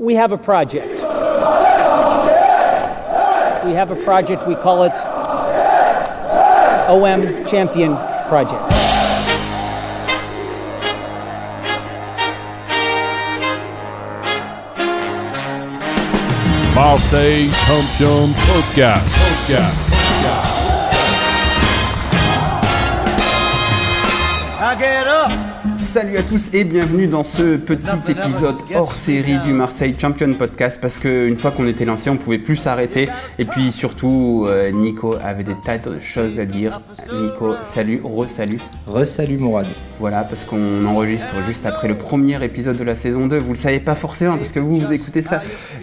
we have a project. We have a project, we call it OM Champion Project. Marseille Champion Podcast. Podcast. I get up. Salut à tous et bienvenue dans ce petit épisode hors série du Marseille Champion Podcast parce qu'une fois qu'on était lancé on pouvait plus s'arrêter et puis surtout euh, Nico avait des tas de choses à dire. Nico, salut, re-salut. Re-salut Mourad. Voilà, parce qu'on enregistre juste après le premier épisode de la saison 2. Vous le savez pas forcément parce que vous, vous écoutez ça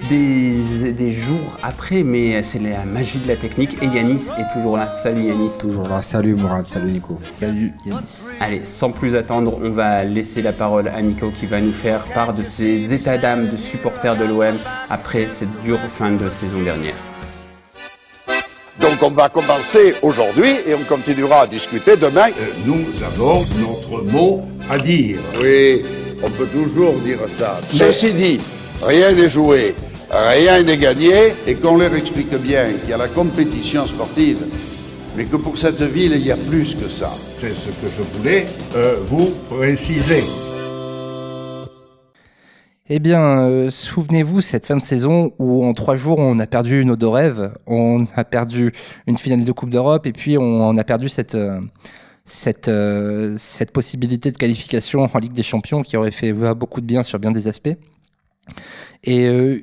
des, des jours après, mais c'est la magie de la technique. Et Yanis est toujours là. Salut Yanis. Toujours là. Salut Mourad, salut Nico. Salut Yanis. Allez, sans plus attendre, on va laisser la parole à Nico qui va nous faire part de ses états d'âme de supporter de l'OM après cette dure fin de saison dernière. Donc on va commencer aujourd'hui et on continuera à discuter demain. Euh, nous avons notre mot à dire. Oui, on peut toujours dire ça. Ceci dit, rien n'est joué, rien n'est gagné. Et qu'on leur explique bien qu'il y a la compétition sportive, mais que pour cette ville, il y a plus que ça. C'est ce que je voulais euh, vous préciser. Eh bien, euh, souvenez-vous cette fin de saison où en trois jours on a perdu nos deux rêves, on a perdu une finale de Coupe d'Europe et puis on, a perdu cette euh, cette euh, cette possibilité de qualification en Ligue des Champions qui aurait fait beaucoup de bien sur bien des aspects. Et euh,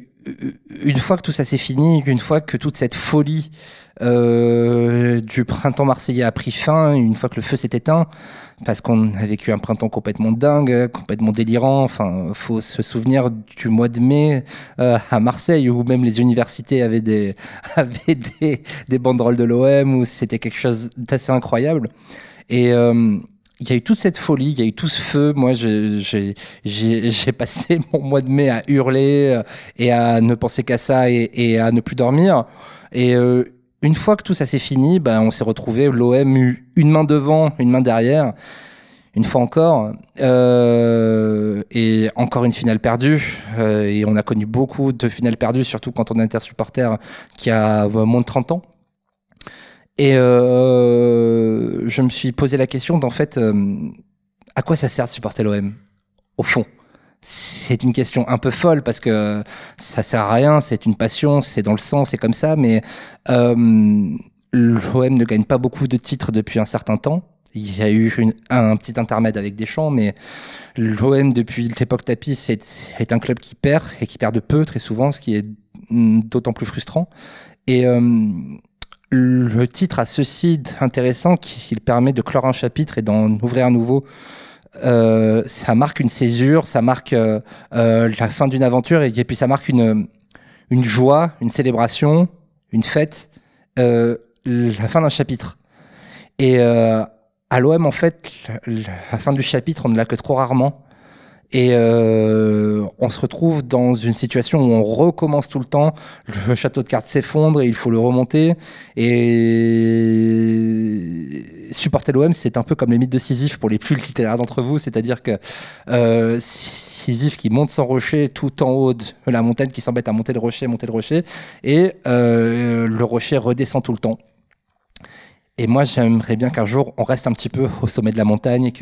une fois que tout ça s'est fini, une fois que toute cette folie euh, du printemps marseillais a pris fin, une fois que le feu s'est éteint, parce qu'on a vécu un printemps complètement dingue, complètement délirant. Enfin, faut se souvenir du mois de mai euh, à Marseille où même les universités avaient des avaient des, des banderoles de l'OM où c'était quelque chose d'assez incroyable. Et euh, il y a eu toute cette folie, il y a eu tout ce feu. Moi, j'ai passé mon mois de mai à hurler euh, et à ne penser qu'à ça et, et, à ne plus dormir. Et euh, une fois que tout ça s'est fini, ben, on s'est retrouvé l'OM une main devant, une main derrière. Une fois encore, euh, et encore une finale perdue. Euh, et on a connu beaucoup de finales perdues, surtout quand on est un supporter qui a moins de 30 ans. Et euh, je me suis posé la question d'en fait, euh, à quoi ça sert de supporter l'OM Au fond, c'est une question un peu folle parce que ça sert à rien, c'est une passion, c'est dans le sang, c'est comme ça, mais euh, l'OM ne gagne pas beaucoup de titres depuis un certain temps. Il y a eu un petit intermède avec Deschamps, mais l'OM depuis l'époque tapis est un club qui perd et qui perd de peu très souvent, ce qui est d'autant plus frustrant. Et euh, le titre a ceci d'intéressant qu'il permet de clore un chapitre et d'en ouvrir un nouveau. Euh, ça marque une césure, ça marque euh, euh, la fin d'une aventure et, puis ça marque une, une joie, une célébration, une fête, la fin d'un chapitre. Et à l'OM, en fait, la, la, fin du chapitre, on ne l'a que trop rarement. Et euh, on se retrouve dans une situation où on recommence tout le temps. Le château de cartes s'effondre et il faut le remonter. Et supporter l'OM, c'est un peu comme les mythes de Sisyphe pour les plus littéraires d'entre vous. C'est-à-dire que euh, Sisyphe qui monte son rocher tout en haut de la montagne, qui s'embête à monter le rocher, monter le rocher, et euh, le rocher redescend tout le temps. Et moi, j'aimerais bien qu'un jour, on reste un petit peu au sommet de la montagne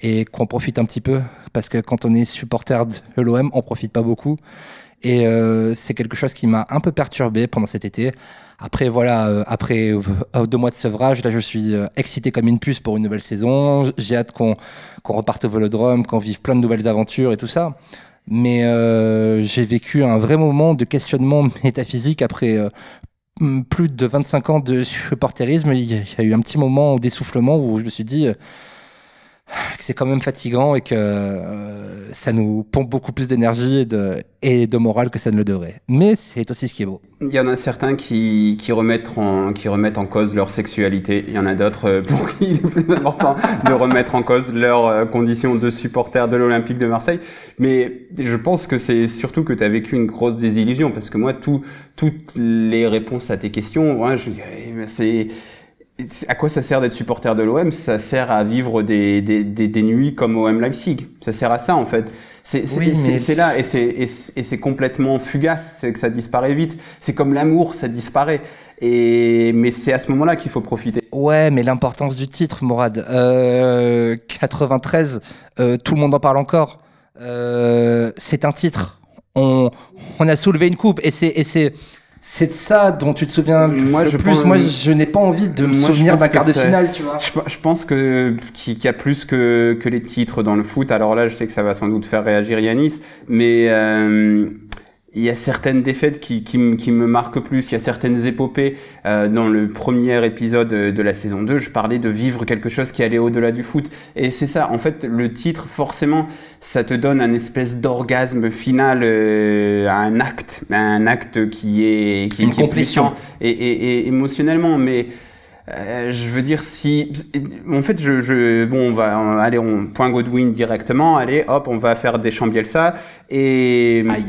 et qu'on profite un petit peu parce que quand on est supporter de l'OM, on profite pas beaucoup. Et euh, c'est quelque chose qui m'a un peu perturbé pendant cet été. Après voilà, euh, après euh, deux mois de sevrage, là je suis excité comme une puce pour une nouvelle saison. J'ai hâte qu'on reparte au Vélodrome, qu'on vive plein de nouvelles aventures et tout ça. Mais j'ai vécu un vrai moment de questionnement métaphysique après plus de 25 ans de supporterisme, il y a eu un petit moment d'essoufflement où je me suis dit que c'est quand même fatigant et que euh, ça nous pompe beaucoup plus d'énergie et de, morale que ça ne le devrait. Mais c'est aussi ce qui est beau. Il y en a certains qui, qui, remettent, en, qui remettent en cause leur sexualité. Il y en a d'autres pour qui il est plus important de remettre en cause leurs conditions de supporter de l'Olympique de Marseille. Mais je pense que c'est surtout que tu as vécu une grosse désillusion parce que moi, tout, toutes les réponses à tes questions, ouais, je c'est à quoi ça sert d'être supporter de l'OM Ça sert à vivre des, des, des, des, nuits comme OM Leipzig. Ça sert à ça en fait. C'est Oui, mais- là et c'est complètement fugace, c'est que ça disparaît vite. C'est comme l'amour, ça disparaît. Et mais c'est à ce moment-là qu'il faut profiter. Ouais, mais l'importance du titre, Mourad. Euh, 93, euh, tout le monde en parle encore. Euh, c'est un titre. On, on a soulevé une coupe et c'est c'est de ça dont tu te souviens le je plus. pense- Moi, je n'ai pas envie de me Moi, souvenir d'un quart de finale, tu vois. Je, je pense que qu'il y a plus que, que les titres dans le foot. Alors là, je sais que ça va sans doute faire réagir Yanis, mais euh, il y a certaines défaites qui, qui, me- qui me marquent plus. Il y a certaines épopées. Euh, dans le premier épisode de la saison 2, je parlais de vivre quelque chose qui allait au-delà du foot. Et c'est ça. En fait, le titre, forcément, ça te donne un espèce d'orgasme final, euh, un acte, un acte qui est qui, est- Une qui est complétion. puissant et, et, et émotionnellement, mais euh, je veux dire si en fait je, je bon on va on- allez on point Godwin directement allez hop on va faire Deschamps Bielsa et Aïe.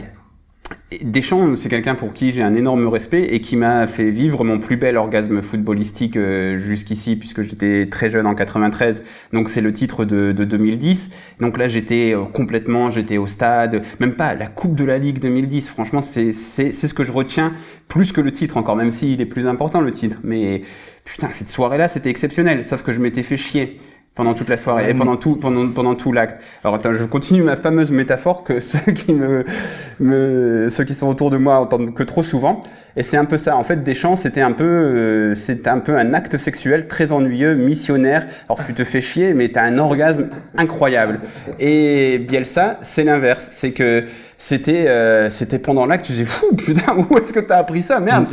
Deschamps, c'est quelqu'un pour qui j'ai un énorme respect et qui m'a fait vivre mon plus bel orgasme footballistique euh, jusqu'ici, puisque j'étais très jeune en 93. Donc c'est le titre de, de 2010. Donc là j'étais euh, complètement, j'étais au stade, même pas la Coupe de la Ligue 2010. Franchement, c'est ce que je retiens plus que le titre encore, même s'il est plus important le titre. Mais putain, cette soirée-là, c'était exceptionnel. Sauf que je m'étais fait chier pendant toute la soirée et pendant tout pendant pendant tout l'acte. Alors attends, je continue ma fameuse métaphore que ceux qui me, me ceux qui sont autour de moi entendent que trop souvent et c'est un peu ça. En fait, Deschamps, c'était un peu euh, c'était un peu un acte sexuel très ennuyeux, missionnaire. Alors tu te fais chier mais tu as un orgasme incroyable. Et Bielsa, c'est l'inverse, c'est que c'était euh, c'était pendant l'acte tu disais fou putain où est-ce que t'as appris ça? Merde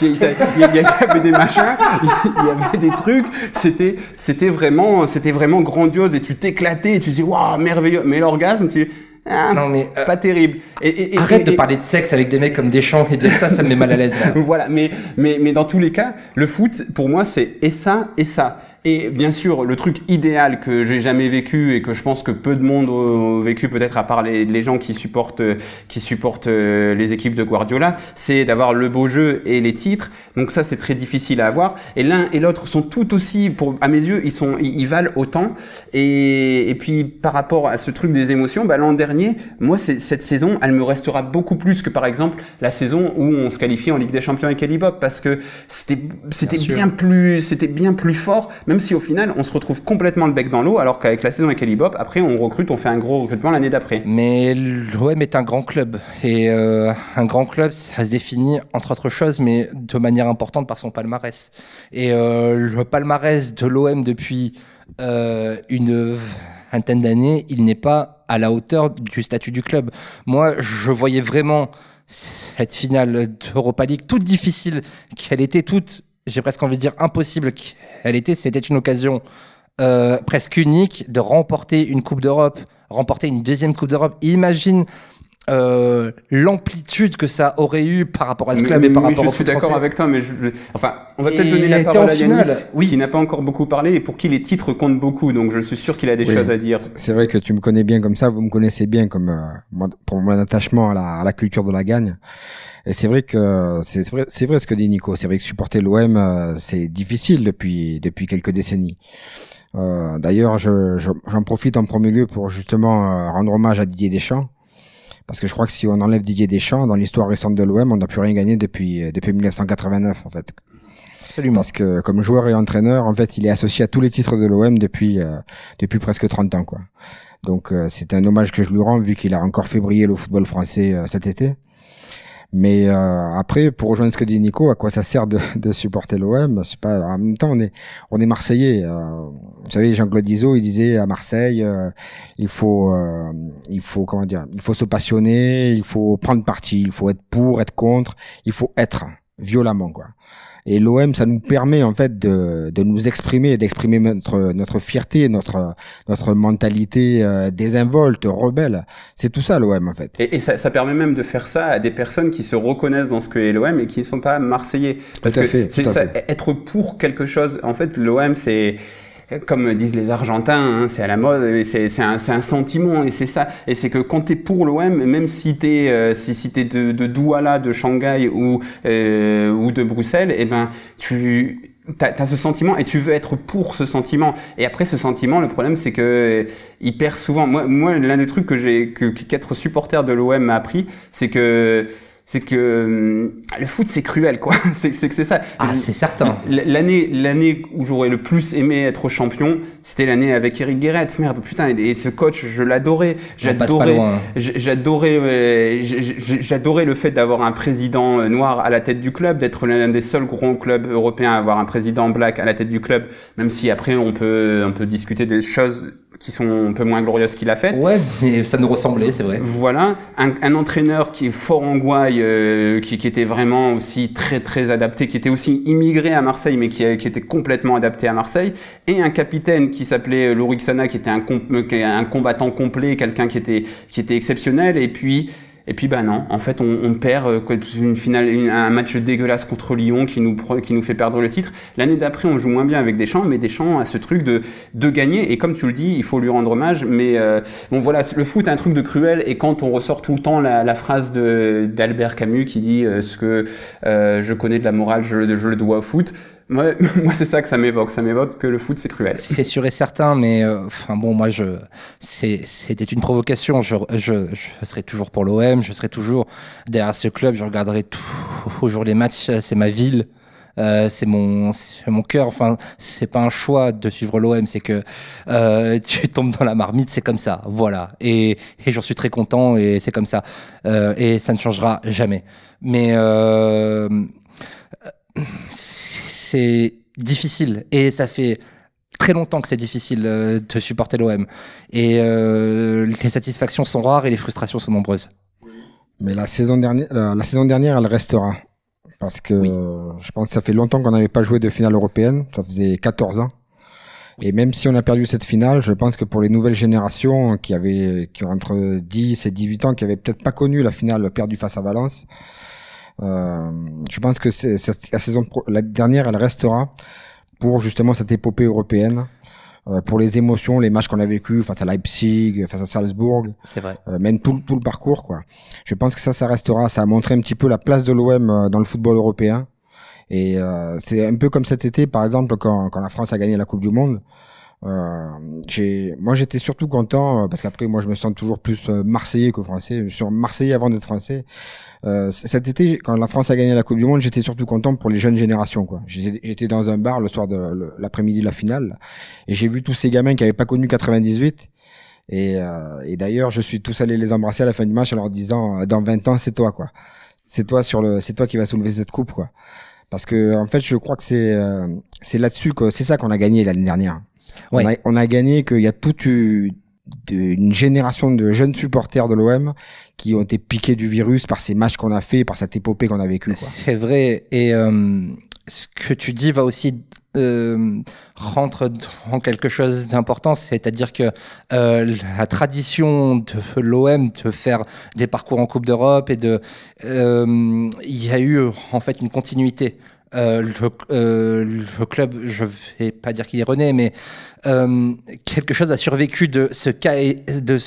il y, avait des machins il y avait des trucs c'était c'était vraiment c'était vraiment grandiose et tu t'éclatais et tu disais waouh merveilleux mais l'orgasme tu ah, Non, mais, euh, pas terrible et, et- et- Arrête et- de parler de sexe avec des mecs comme Deschamps et Bielsa, ça me met mal à l'aise. là. voilà, mais, mais, mais dans tous les cas, le foot, pour moi, c'est et ça et ça. Et bien sûr, le truc idéal que j'ai jamais vécu et que je pense que peu de monde ont vécu, peut-être à part les, les gens qui supportent, qui supportent euh, les équipes de Guardiola, c'est d'avoir le beau jeu et les titres. Donc ça, c'est très difficile à avoir. Et l'un et l'autre sont tout aussi, pour, à mes yeux, ils sont, ils, ils valent autant. Et, et puis par rapport à ce truc des émotions, bah, l'an dernier, moi, cette saison, elle me restera beaucoup plus que par exemple la saison où on se qualifie en Ligue des Champions avec Elibop, parce que c'était c'était sûr. bien plus c'était bien plus fort, même si au final on se retrouve complètement le bec dans l'eau, alors qu'avec la saison avec Elibop, après on recrute, on fait un gros recrutement l'année d'après. Mais l'OM est un grand club. Et euh, un grand club, ça se définit, entre autres choses, mais de manière importante par son palmarès. Et euh, le palmarès de l'OM depuis euh, une vingtaine d'années, il n'est pas à la hauteur du statut du club. Moi, je voyais vraiment cette finale d'Europa League toute difficile qu'elle était, toute, j'ai presque envie de dire impossible qu'elle était. C'était une occasion euh, presque unique de remporter une Coupe d'Europe, remporter une deuxième Coupe d'Europe. Imagine euh, l'amplitude que ça aurait eu par rapport à ce Mais- club mais et par oui, rapport je au suis d'accord avec toi, mais je, je- enfin, on va peut-être donner la parole en à Yanis, finale, oui. qui n'a pas encore beaucoup parlé et pour qui les titres comptent beaucoup, donc je suis sûr qu'il a des Oui. choses à dire. C'est vrai que tu me connais bien comme ça, vous me connaissez bien comme euh, pour mon attachement à la, à la culture de la gagne. Et c'est vrai que c'est vrai, c'est vrai ce que dit Nico. C'est vrai que supporter l'OM, euh, c'est difficile depuis depuis quelques décennies. Euh, D'ailleurs, je- je- j'en profite en premier lieu pour justement euh, rendre hommage à Didier Deschamps. Parce que je crois que si on enlève Didier Deschamps dans l'histoire récente de l'OM, on n'a plus rien gagné depuis euh, depuis 1989 en fait. Absolument. Parce que comme joueur et entraîneur, en fait, il est associé à tous les titres de l'OM depuis euh, depuis presque 30 ans, quoi. Donc euh, c'est un hommage que je lui rends vu qu'il a encore fait briller le football français euh, cet été. Mais euh, après, pour rejoindre ce que dit Nico, à quoi ça sert de, de supporter l'OM C'est pas. En même temps, on est on est Marseillais. euh, vous savez, Jean-Claude Iso, il disait à Marseille, euh, il faut euh, il faut comment dire, il faut se passionner, il faut prendre parti, il faut être pour, être contre, il faut être violemment, quoi. Et l'OM, ça nous permet en fait de, de nous exprimer, d'exprimer notre notre fierté, notre notre mentalité euh, désinvolte, rebelle. C'est tout ça l'OM en fait. Et, et ça, ça permet même de faire ça à des personnes qui se reconnaissent dans ce que est l'OM et qui ne sont pas marseillais. Parce Tout à que fait, c'est tout à ça, fait. être pour quelque chose. En fait, l'OM, c'est comme disent les Argentins, hein, c'est à la mode, c'est un, un sentiment et c'est ça. Et c'est que quand t'es pour l'OM, même si t'es euh, si, si de, de Douala, de Shanghai ou euh, ou de Bruxelles, et ben tu T'as as ce sentiment et tu veux être pour ce sentiment. Et après ce sentiment, le problème c'est que il perd souvent. Moi, moi l'un des trucs que j'ai que qu'être supporter de l'OM m'a appris, c'est que c'est que hum, le foot c'est cruel quoi. c'est que c'est ça. Ah c'est certain. L'année l'année où j'aurais le plus aimé être champion, c'était l'année avec Eric Guéret. Merde putain et, ce coach je l'adorais. J'adorais j'adorais j'adorais le fait d'avoir un président euh, noir à la tête du club, d'être l'un des seuls gros clubs européens à avoir un président black à la tête du club. Même si après on peut on peut discuter des choses qui sont un peu moins glorieuses qu'il a faites. Ouais, mais ça nous ressemblait, c'est vrai. Voilà, un, un, entraîneur qui est fort en gouaille, euh, qui, qui, était vraiment aussi très très adapté, qui était aussi immigré à Marseille, mais qui, qui était complètement adapté à Marseille, et un capitaine qui s'appelait Lorixana, qui était un, un combattant complet, quelqu'un qui était qui était exceptionnel, et puis et puis bah non, en fait on, on perd euh, une finale, un match dégueulasse contre Lyon qui nous qui nous fait perdre le titre. L'année d'après on joue moins bien avec Deschamps, mais Deschamps a ce truc de de gagner et comme tu le dis, il faut lui rendre hommage. Mais euh, bon voilà, le foot est un truc de cruel et quand on ressort tout le temps la, la phrase d'Albert Camus qui dit euh, ce que je connais de la morale, je, je le dois au foot. Moi, c'est ça que ça m'évoque. Ça m'évoque que le foot, c'est cruel. C'est sûr et certain, mais euh, enfin bon, moi, je, c'était une provocation. Je, je, je serai toujours pour l'OM, je serai toujours derrière ce club, je regarderai toujours les matchs, c'est ma ville. Euh, c'est mon mon cœur enfin c'est pas un choix de suivre l'OM c'est que euh, tu tombes dans la marmite c'est comme ça voilà et, et j'en suis très content et c'est comme ça euh, et ça ne changera jamais mais euh, c'est difficile et ça fait très longtemps que c'est difficile euh, de supporter l'OM. Et euh, les satisfactions sont rares et les frustrations sont nombreuses. Mais la saison dernière, la, saison dernière, elle restera. Parce que je pense que ça fait longtemps qu'on n'avait pas joué de finale européenne. Ça faisait 14 ans. Et même si on a perdu cette finale, je pense que pour les nouvelles générations qui avaient, qui ont entre 10 et 18 ans, qui avaient peut-être pas connu la finale perdue face à Valence, je pense que c'est, la saison la dernière, elle restera pour justement cette épopée européenne. Euh, pour les émotions, les matchs qu'on a vécu face à Leipzig, face à Salzbourg, c'est vrai. Euh, même tout, tout le parcours quoi. Je pense que ça, ça restera. Ça a montré un petit peu la place de l'OM euh, dans le football européen. Et euh, c'est un peu comme cet été, par exemple, quand, quand la France a gagné la Coupe du Monde. Euh, moi, j'étais surtout content parce qu'après, moi, je me sens toujours plus marseillais que français. Je suis marseillais avant d'être français. Euh, cet été, quand la France a gagné la Coupe du Monde, j'étais surtout content pour les jeunes générations. J'étais dans un bar le soir de l'après-midi de la finale, et j'ai vu tous ces gamins qui avaient pas connu 98. Et, euh, et d'ailleurs, je suis tous allé les embrasser à la fin du match en leur disant, euh, dans 20 ans, c'est toi, quoi. C'est toi sur le, c'est toi qui va soulever cette coupe, quoi. Parce que en fait, je crois que c'est euh, c'est là-dessus que c'est ça qu'on a gagné l'année dernière. On, a, on a gagné qu'il y a toute une génération de jeunes supporters de l'OM qui ont été piqués du virus par ces matchs qu'on a fait, par cette épopée qu'on a vécue. C'est vrai. Et euh, ce que tu dis va aussi euh, rentre dans quelque chose d'important, c'est-à-dire que euh, la tradition de l'OM de faire des parcours en Coupe d'Europe et de, euh, il y a eu en fait une continuité. Euh, le, euh, le, club, je vais pas dire qu'il est rené, mais euh, quelque chose a survécu de ce qu'a de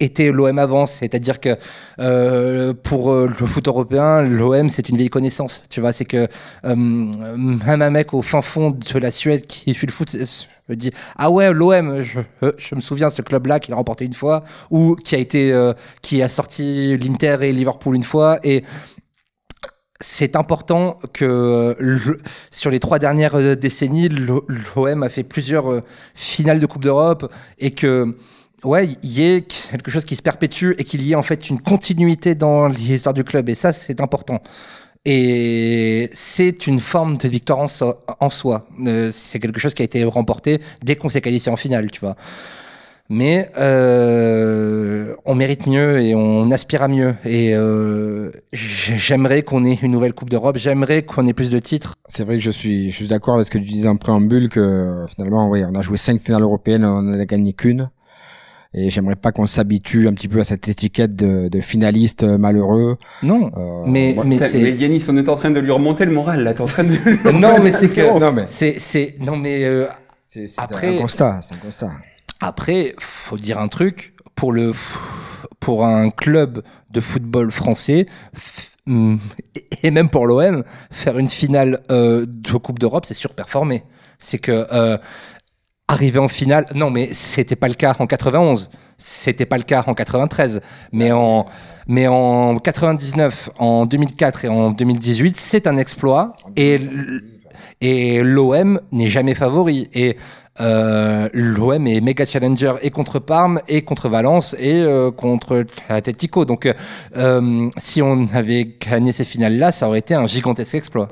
été l'OM avant, c'est-à-dire que euh, pour euh, le foot européen, l'OM c'est une vieille connaissance. Tu vois, c'est que même un mec au fin fond de la Suède qui suit le foot me dit ah ouais l'OM je, je, me souviens ce club là qui l'a remporté une fois ou qui a été qui a sorti l'Inter et Liverpool une fois et c'est important que sur les trois dernières euh, décennies, l'OM a fait plusieurs euh, finales de Coupe d'Europe et que ouais, il y ait quelque chose qui se perpétue et qu'il y ait en fait une continuité dans l'histoire du club. Et ça, c'est important. Et c'est une forme de victoire en, soi. Euh, c'est quelque chose qui a été remporté dès qu'on s'est qualifié en finale, tu vois. Mais euh, on mérite mieux et on aspire à mieux. Et euh, j'aimerais qu'on ait une nouvelle Coupe d'Europe. J'aimerais qu'on ait plus de titres. C'est vrai que je suis, je suis d'accord avec ce que tu disais en préambule que finalement, oui, on a joué cinq finales européennes, on n'en a gagné qu'une. Et j'aimerais pas qu'on s'habitue un petit peu à cette étiquette de, de finaliste malheureux. Non, euh, mais mais c'est. Mais Yanis, on est en train de lui remonter le moral là. T'es en train de. non, mais c'est que. Non mais. C'est c'est non mais. Euh, c'est un constat. C'est un constat. Après, faut dire un truc pour le pour un club de football français, mm, et même pour l'OM, faire une finale euh, de Coupe d'Europe, c'est surperformer. C'est que euh, arriver en finale, non, mais c'était pas le cas en 91, c'était pas le cas en 93, mais en mais en 99, en 2004 et en 2018, c'est un exploit. Et et l'OM n'est jamais favori. Et euh, l'OM est méga challenger et contre Parme et contre Valence et euh, contre Atletico. Donc euh, si on avait gagné ces finales-là, ça aurait été un gigantesque exploit.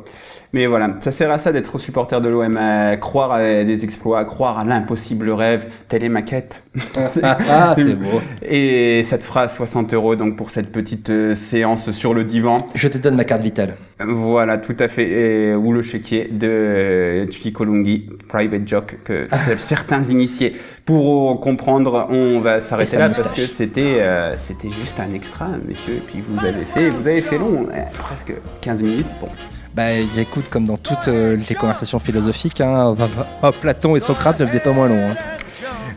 Mais voilà, ça sert à ça d'être supporter de l'OM, à croire à des exploits, à croire à l'impossible rêve. Telle est ma quête. Ah, c'est beau. Et ça te fera 60 euros donc pour cette petite euh, séance sur le divan. Je te donne ma carte vitale. Voilà, tout à fait. Et- ou le chéquier de euh, Chiki Kolungi, Private Joke, que c- certains initiés pour comprendre. On va s'arrêter sa là parce que c'était euh, c'était juste un extra, messieurs. Et puis vous avez fait, vous avez fait long, presque 15 minutes. Bon. Bah écoute, comme dans toutes euh, les conversations philosophiques, hein, oh, Platon et Socrate ne faisaient pas moins long. hein.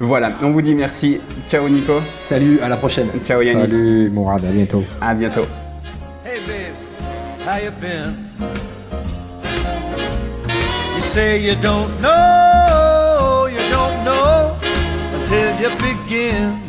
Voilà, on vous dit merci. Ciao Nico. Salut, à la prochaine. Ciao Yannis. Salut Mourad, à bientôt. À bientôt. Hey babe, how you been? You say you don't know, you don't know until you begin.